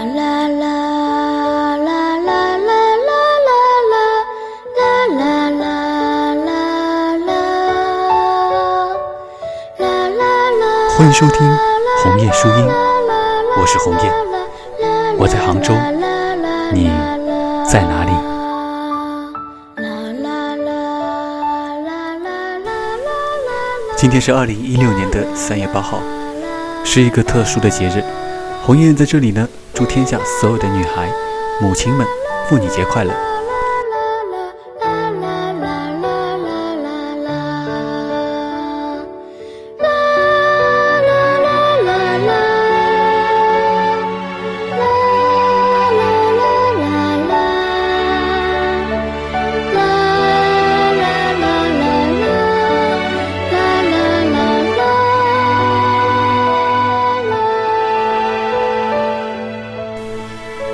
啦啦啦啦啦啦啦啦啦啦啦啦啦。欢迎收听红叶书音，我是红叶，我在杭州，你在哪里？今天是二零一六年的三月八号，是一个特殊的节日。红艳在这里呢，祝天下所有的女孩、母亲们妇女节快乐。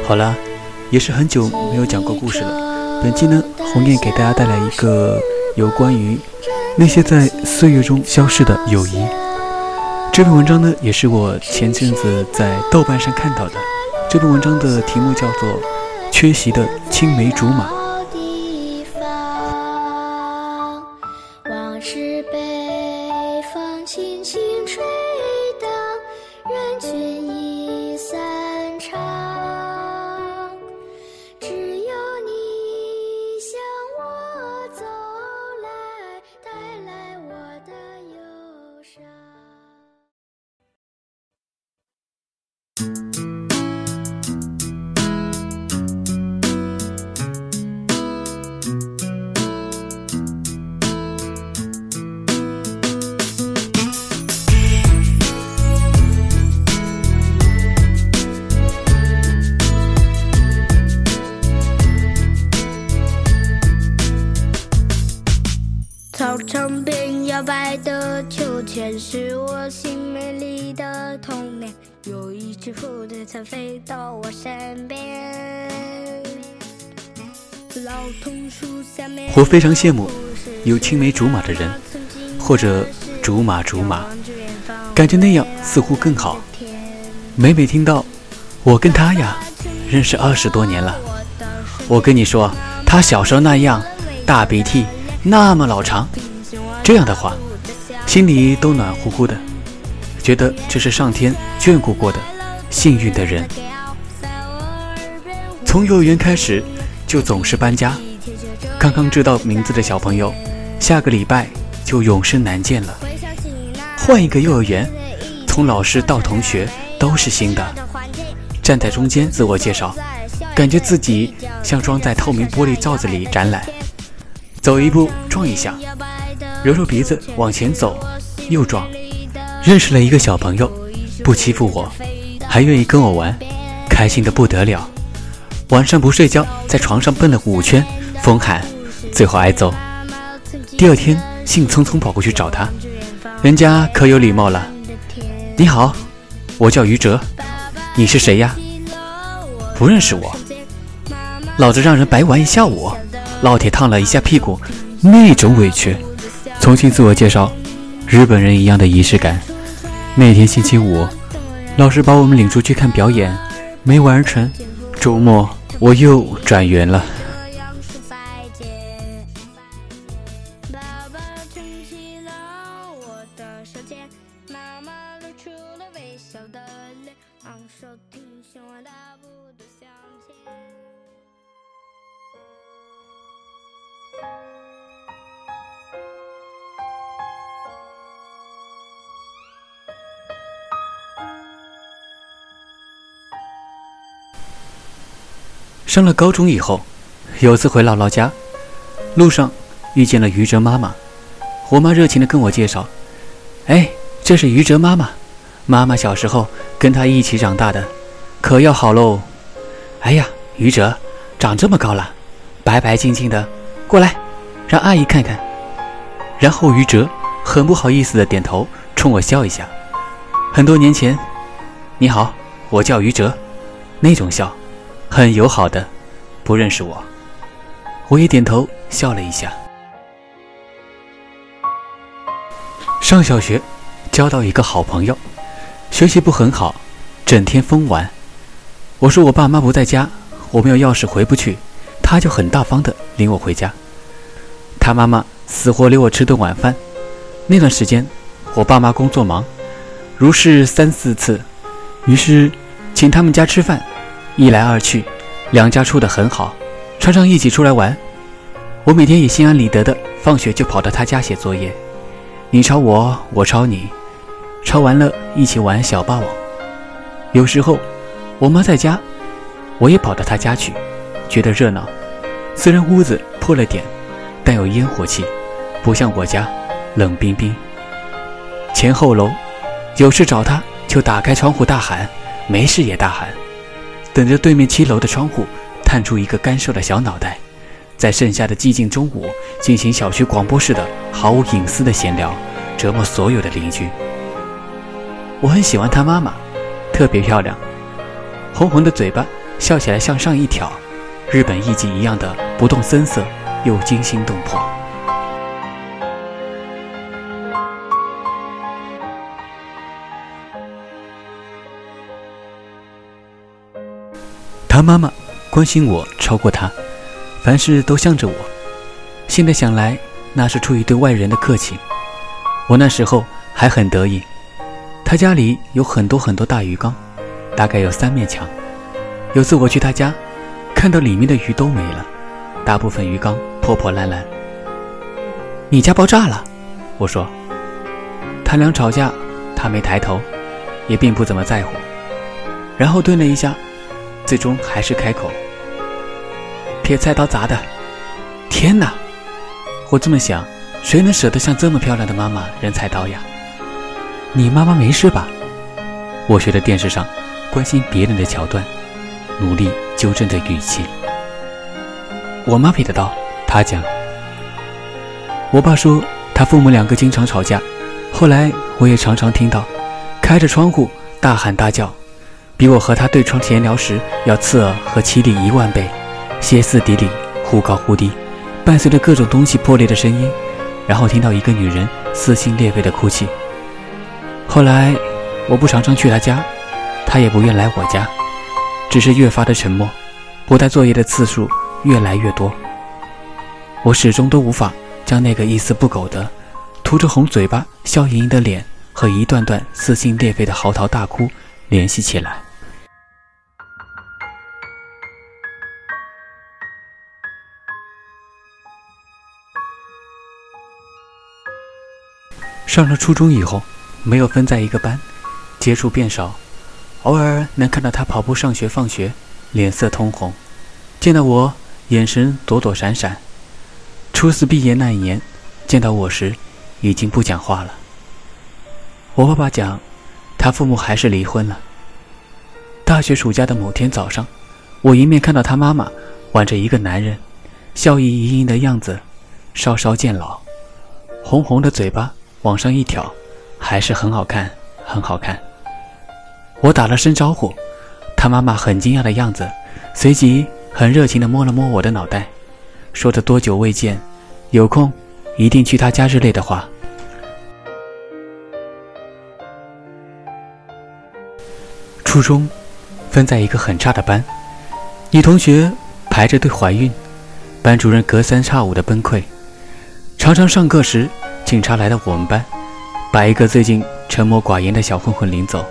好了，也是很久没有讲过故事了。本期呢，红念给大家带来一个有关于那些在岁月中消逝的友谊。这篇文章呢，也是我前阵子在豆瓣上看到的。这篇文章的题目叫做《缺席的青梅竹马》。曾飞到我身边。我非常羡慕有青梅竹马的人，或者竹马竹马，感觉那样似乎更好。每每听到我跟他呀认识二十多年了，我跟你说他小时候那样大鼻涕那么老长，这样的话，心里都暖乎乎的，觉得这是上天眷顾过的幸运的人。从幼儿园开始就总是搬家，刚刚知道名字的小朋友，下个礼拜就永生难见了。换一个幼儿园，从老师到同学都是新的。站在中间自我介绍，感觉自己像装在透明玻璃罩子里展览。走一步撞一下，揉揉鼻子往前走，又撞。认识了一个小朋友，不欺负我，还愿意跟我玩，开心的不得了。晚上不睡觉，在床上蹦了五圈，疯喊，最后挨揍。第二天兴冲冲跑过去找他，人家可有礼貌了。你好，我叫于哲，你是谁呀？不认识我，老子让人白玩一下午，烙铁烫了一下屁股，那种委屈。重新自我介绍，日本人一样的仪式感。那天星期五，老师把我们领出去看表演，没完成。周末我又转园了。上了高中以后，有次回姥姥家，路上遇见了于哲妈妈。我妈热情地跟我介绍：“哎，这是于哲妈妈，妈妈小时候跟她一起长大的，可要好喽。”哎呀，于哲长这么高了，白白净净的，过来，让阿姨看看。然后于哲很不好意思地点头，冲我笑一下。很多年前，你好，我叫于哲，那种笑。很友好的，不认识我，我也点头笑了一下。上小学，交到一个好朋友，学习不很好，整天疯玩。我说我爸妈不在家，我没有钥匙回不去，他就很大方的领我回家。他妈妈死活留我吃顿晚饭。那段时间，我爸妈工作忙，如是三四次，于是请他们家吃饭，一来二去，两家处得很好，常常一起出来玩。我每天也心安理得的，放学就跑到他家写作业，你抄我，我抄你，抄完了一起玩小霸王。有时候。我妈在家，我也跑到她家去，觉得热闹。虽然屋子破了点，但有烟火气，不像我家冷冰冰。前后楼，有事找她就打开窗户大喊，没事也大喊。等着对面七楼的窗户探出一个干瘦的小脑袋，在盛夏的寂静中午进行小区广播式的毫无隐私的闲聊，折磨所有的邻居。我很喜欢她妈妈，特别漂亮。红红的嘴巴，笑起来向上一挑，日本艺妓一样的不动声色，又惊心动魄。妈妈关心我超过他，凡事都向着我。现在想来，那是出于对外人的客气。我那时候还很得意，他家里有很多很多大鱼缸。大概有三面墙。有次我去他家，看到里面的鱼都没了，大部分鱼缸破破烂烂。你家爆炸了？我说。他俩吵架，他没抬头，也并不怎么在乎。然后顿了一下，最终还是开口：“撇菜刀砸的。”天哪！我这么想，谁能舍得像这么漂亮的妈妈扔菜刀呀？你妈妈没事吧？我学着电视上。关心别人的桥段，努力纠正着语气。我妈撇的刀，她讲。我爸说他父母两个经常吵架，后来我也常常听到，开着窗户大喊大叫，比我和他对窗闲聊时要刺耳和凄厉一万倍，歇斯底里，忽高忽低，伴随着各种东西破裂的声音，然后听到一个女人撕心裂肺的哭泣。后来我不常常去他家。他也不愿来我家，只是越发的沉默，不带作业的次数越来越多。我始终都无法将那个一丝不苟的、涂着红嘴巴、笑盈盈的脸和一段段撕心裂肺的嚎啕大哭联系起来。上了初中以后，没有分在一个班，接触变少。偶尔能看到他跑步上学、放学，脸色通红；见到我，眼神躲躲闪闪。初四毕业那一年，见到我时，已经不讲话了。我爸爸讲，他父母还是离婚了。大学暑假的某天早上，我迎面看到他妈妈挽着一个男人，笑意盈盈的样子，稍稍渐老，红红的嘴巴往上一挑，还是很好看，很好看。我打了声招呼，他妈妈很惊讶的样子，随即很热情地摸了摸我的脑袋，说着多久未见，有空一定去他家之类的话。初中分在一个很差的班，女同学排着队怀孕，班主任隔三差五的崩溃，常常上课时警察来到我们班，把一个最近沉默寡言的小混混领走。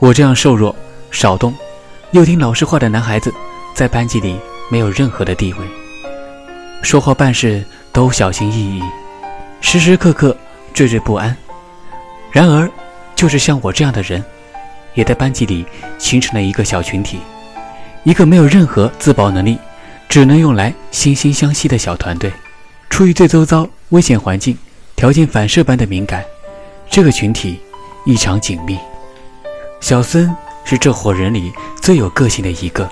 我这样瘦弱、少动，又听老师话的男孩子，在班级里没有任何的地位，说话办事都小心翼翼，时时刻刻惴惴不安。然而，就是像我这样的人，也在班级里形成了一个小群体，一个没有任何自保能力，只能用来惺惺相惜的小团队。出于对周遭危险环境条件反射般的敏感，这个群体异常紧密。小孙是这伙人里最有个性的一个，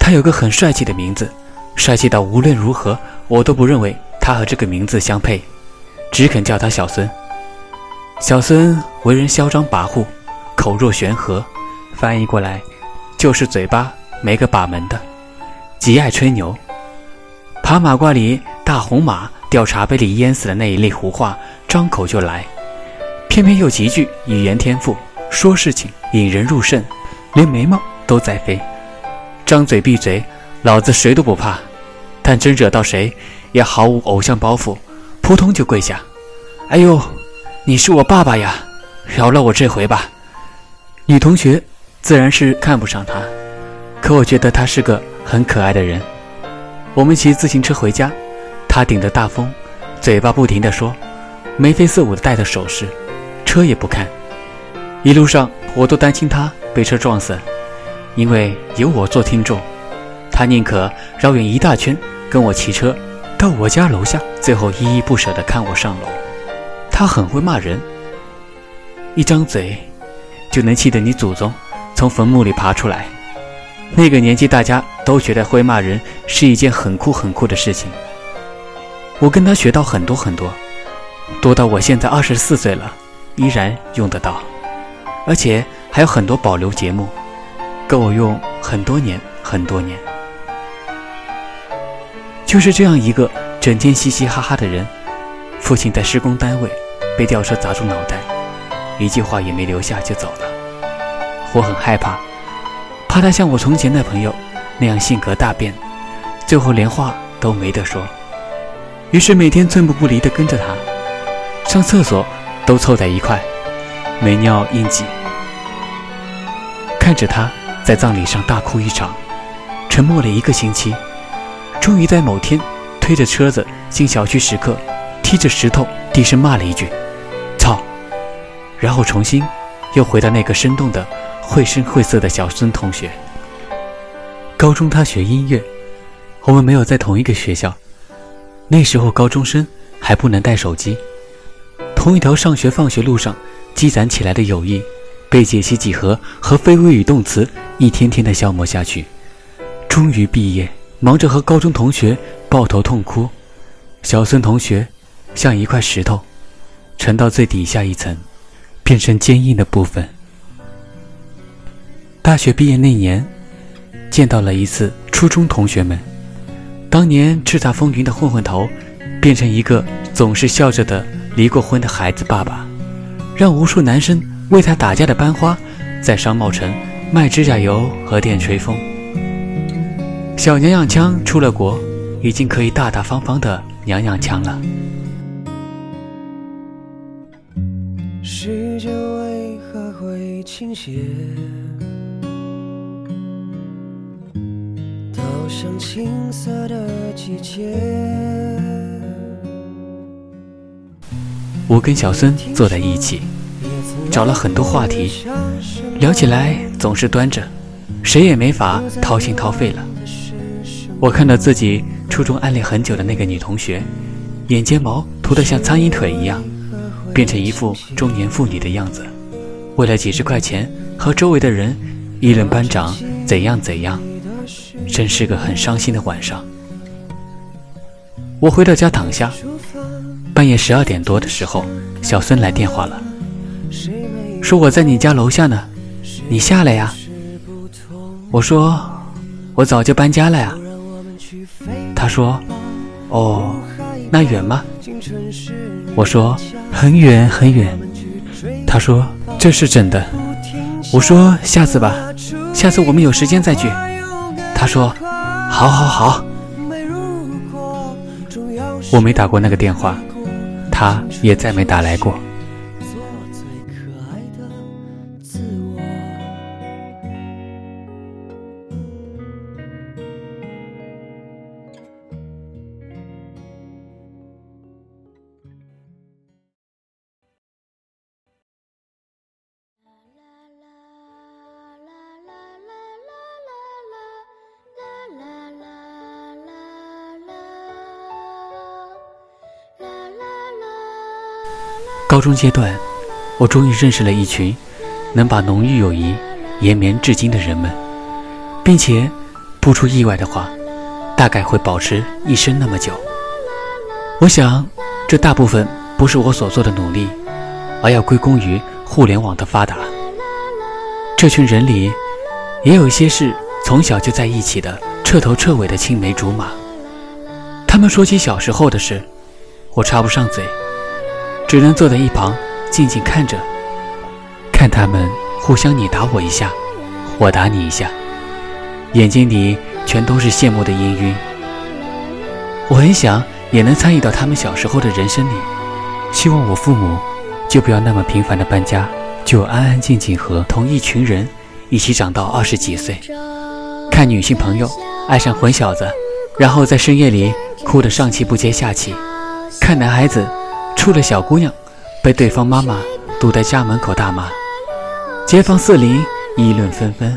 他有个很帅气的名字，帅气到无论如何我都不认为他和这个名字相配，只肯叫他小孙。小孙为人嚣张跋扈，口若悬河，翻译过来就是嘴巴没个把门的，极爱吹牛。爬马褂里大红马掉茶杯里淹死的那一粒胡话，张口就来，偏偏又极具语言天赋。说事情引人入胜，连眉毛都在飞，张嘴闭嘴，老子谁都不怕。但真惹到谁，也毫无偶像包袱，扑通就跪下。哎呦，你是我爸爸呀，饶了我这回吧。女同学自然是看不上他，可我觉得他是个很可爱的人。我们骑自行车回家，他顶着大风，嘴巴不停地说，眉飞色舞的戴着首饰，车也不看。一路上我都担心他被车撞死，因为有我做听众，他宁可绕远一大圈跟我骑车到我家楼下，最后依依不舍地看我上楼。他很会骂人，一张嘴就能气得你祖宗从坟墓里爬出来。那个年纪大家都觉得会骂人是一件很酷很酷的事情。我跟他学到很多很多，多到我现在二十四岁了，依然用得到。而且还有很多保留节目，够我用很多年很多年。就是这样一个整天嘻嘻哈哈的人，父亲在施工单位被吊车砸中脑袋，一句话也没留下就走了。我很害怕，怕他像我从前的朋友那样性格大变，最后连话都没得说。于是每天寸步不离地跟着他，上厕所都凑在一块。没尿硬挤，看着他在葬礼上大哭一场，沉默了一个星期，终于在某天推着车子进小区时刻，踢着石头低声骂了一句“操”，然后重新又回到那个生动的绘声绘色的小孙同学。高中他学音乐，我们没有在同一个学校，那时候高中生还不能带手机，同一条上学放学路上。积攒起来的友谊，被解析几何和非谓语动词一天天的消磨下去。终于毕业，忙着和高中同学抱头痛哭。小孙同学像一块石头，沉到最底下一层，变成坚硬的部分。大学毕业那年，见到了一次初中同学们。当年叱咤风云的混混头，变成一个总是笑着的离过婚的孩子爸爸。让无数男生为他打架的班花，在商贸城卖指甲油和电吹风。小娘娘腔出了国，已经可以大大方方的娘娘腔了。世界为何会倾斜？像青涩的季节。我跟小孙坐在一起，找了很多话题，聊起来总是端着，谁也没法掏心掏肺了。我看到自己初中暗恋很久的那个女同学，眼睫毛涂得像苍蝇腿一样，变成一副中年妇女的样子，为了几十块钱和周围的人议论班长怎样怎样，真是个很伤心的晚上。我回到家躺下。半夜十二点多的时候，小孙来电话了，说我在你家楼下呢，你下来呀。我说我早就搬家了呀。他说哦，那远吗？我说很远很远。他说这是真的。我说下次吧，下次我们有时间再聚。他说好好好。我没打过那个电话。他也再没打来过。高中阶段，我终于认识了一群能把浓郁友谊延绵至今的人们，并且不出意外的话，大概会保持一生那么久。我想，这大部分不是我所做的努力，而要归功于互联网的发达。这群人里，也有一些是从小就在一起的彻头彻尾的青梅竹马。他们说起小时候的事，我插不上嘴。只能坐在一旁静静看着，看他们互相你打我一下，我打你一下，眼睛里全都是羡慕的氤氲。我很想也能参与到他们小时候的人生里，希望我父母就不要那么频繁的搬家，就安安静静和同一群人一起长到二十几岁。看女性朋友爱上混小子，然后在深夜里哭得上气不接下气；看男孩子处了小姑娘，被对方妈妈堵在家门口大骂，街坊四邻议论纷纷。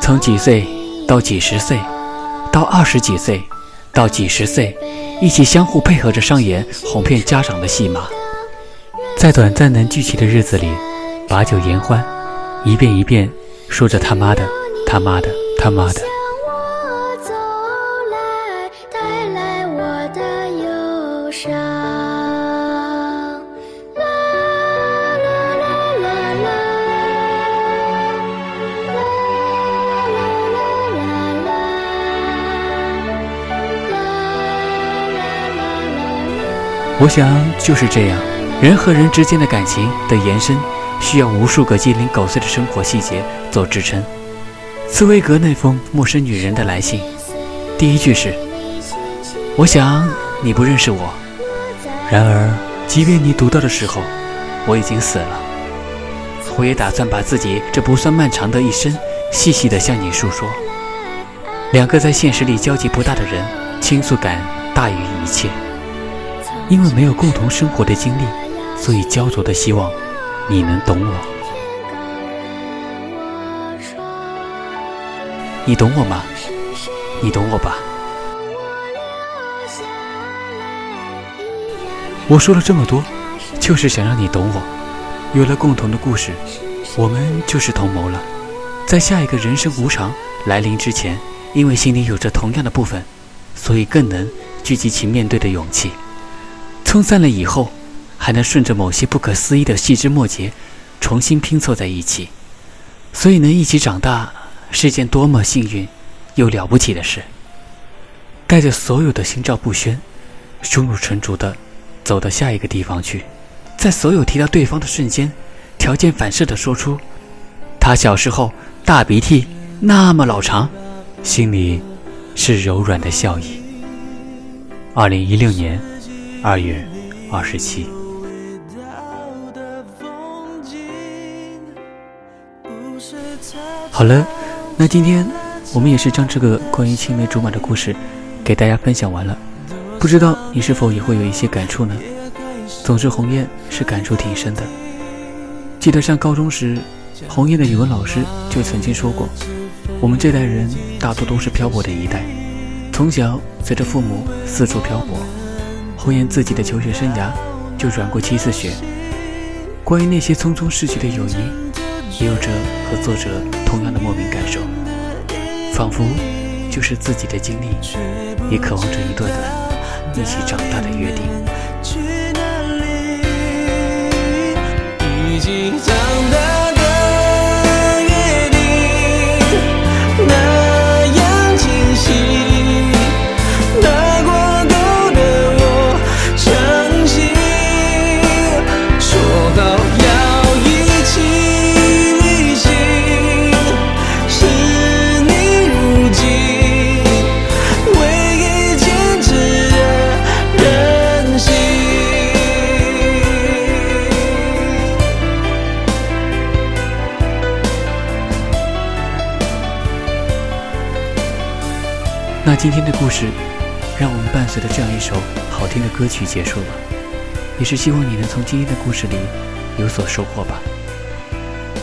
从几岁到几十岁，到二十几岁。到几十岁，一起相互配合着上演哄骗家长的戏码，在短暂能聚齐的日子里，把酒言欢，一遍一遍说着他妈的，他妈的，他妈的。我想就是这样，人和人之间的感情的延伸，需要无数个鸡零狗碎的生活细节做支撑。茨威格那封陌生女人的来信，第一句是：“我想你不认识我，然而即便你读到的时候，我已经死了。我也打算把自己这不算漫长的一生，细细地向你诉说。”两个在现实里交集不大的人，倾诉感大于一切。因为没有共同生活的经历，所以焦灼的希望你能懂我。你懂我吗？你懂我吧？我说了这么多，就是想让你懂我。有了共同的故事，我们就是同谋了。在下一个人生无常来临之前，因为心里有着同样的部分，所以更能聚集起面对的勇气。冲散了以后，还能顺着某些不可思议的细枝末节，重新拼凑在一起。所以能一起长大，是件多么幸运又了不起的事。带着所有的心照不宣，胸有成竹的走到下一个地方去，在所有提到对方的瞬间，条件反射的说出：“他小时候大鼻涕那么老长。”心里是柔软的笑意。二零一六年。二月二十七。好了，那今天我们也是将这个关于青梅竹马的故事给大家分享完了。不知道你是否也会有一些感触呢？总之，鸿雁是感触挺深的。记得上高中时，鸿雁的语文老师就曾经说过：“我们这代人大多都是漂泊的一代，从小随着父母四处漂泊。”红颜自己的求学生涯就转过七次学。关于那些匆匆逝去的友谊，也有着和作者同样的莫名感受，仿佛就是自己的经历，也渴望着一段段一起长大的约定。今天的故事，让我们伴随着这样一首好听的歌曲结束了，也是希望你能从今天的故事里有所收获吧。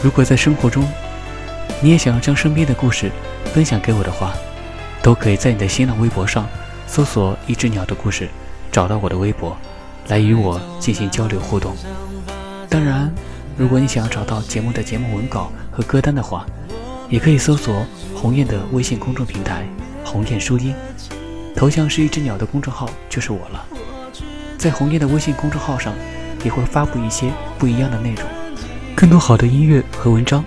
如果在生活中，你也想要将身边的故事分享给我的话，都可以在你的新浪微博上搜索“一只鸟的故事”，找到我的微博，来与我进行交流互动。当然，如果你想要找到节目的节目文稿和歌单的话，也可以搜索鸿雁的微信公众平台。鸿雁书音，头像是一只鸟的公众号就是我了。在鸿雁的微信公众号上，也会发布一些不一样的内容，更多好的音乐和文章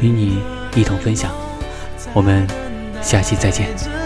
与你一同分享。我们下期再见。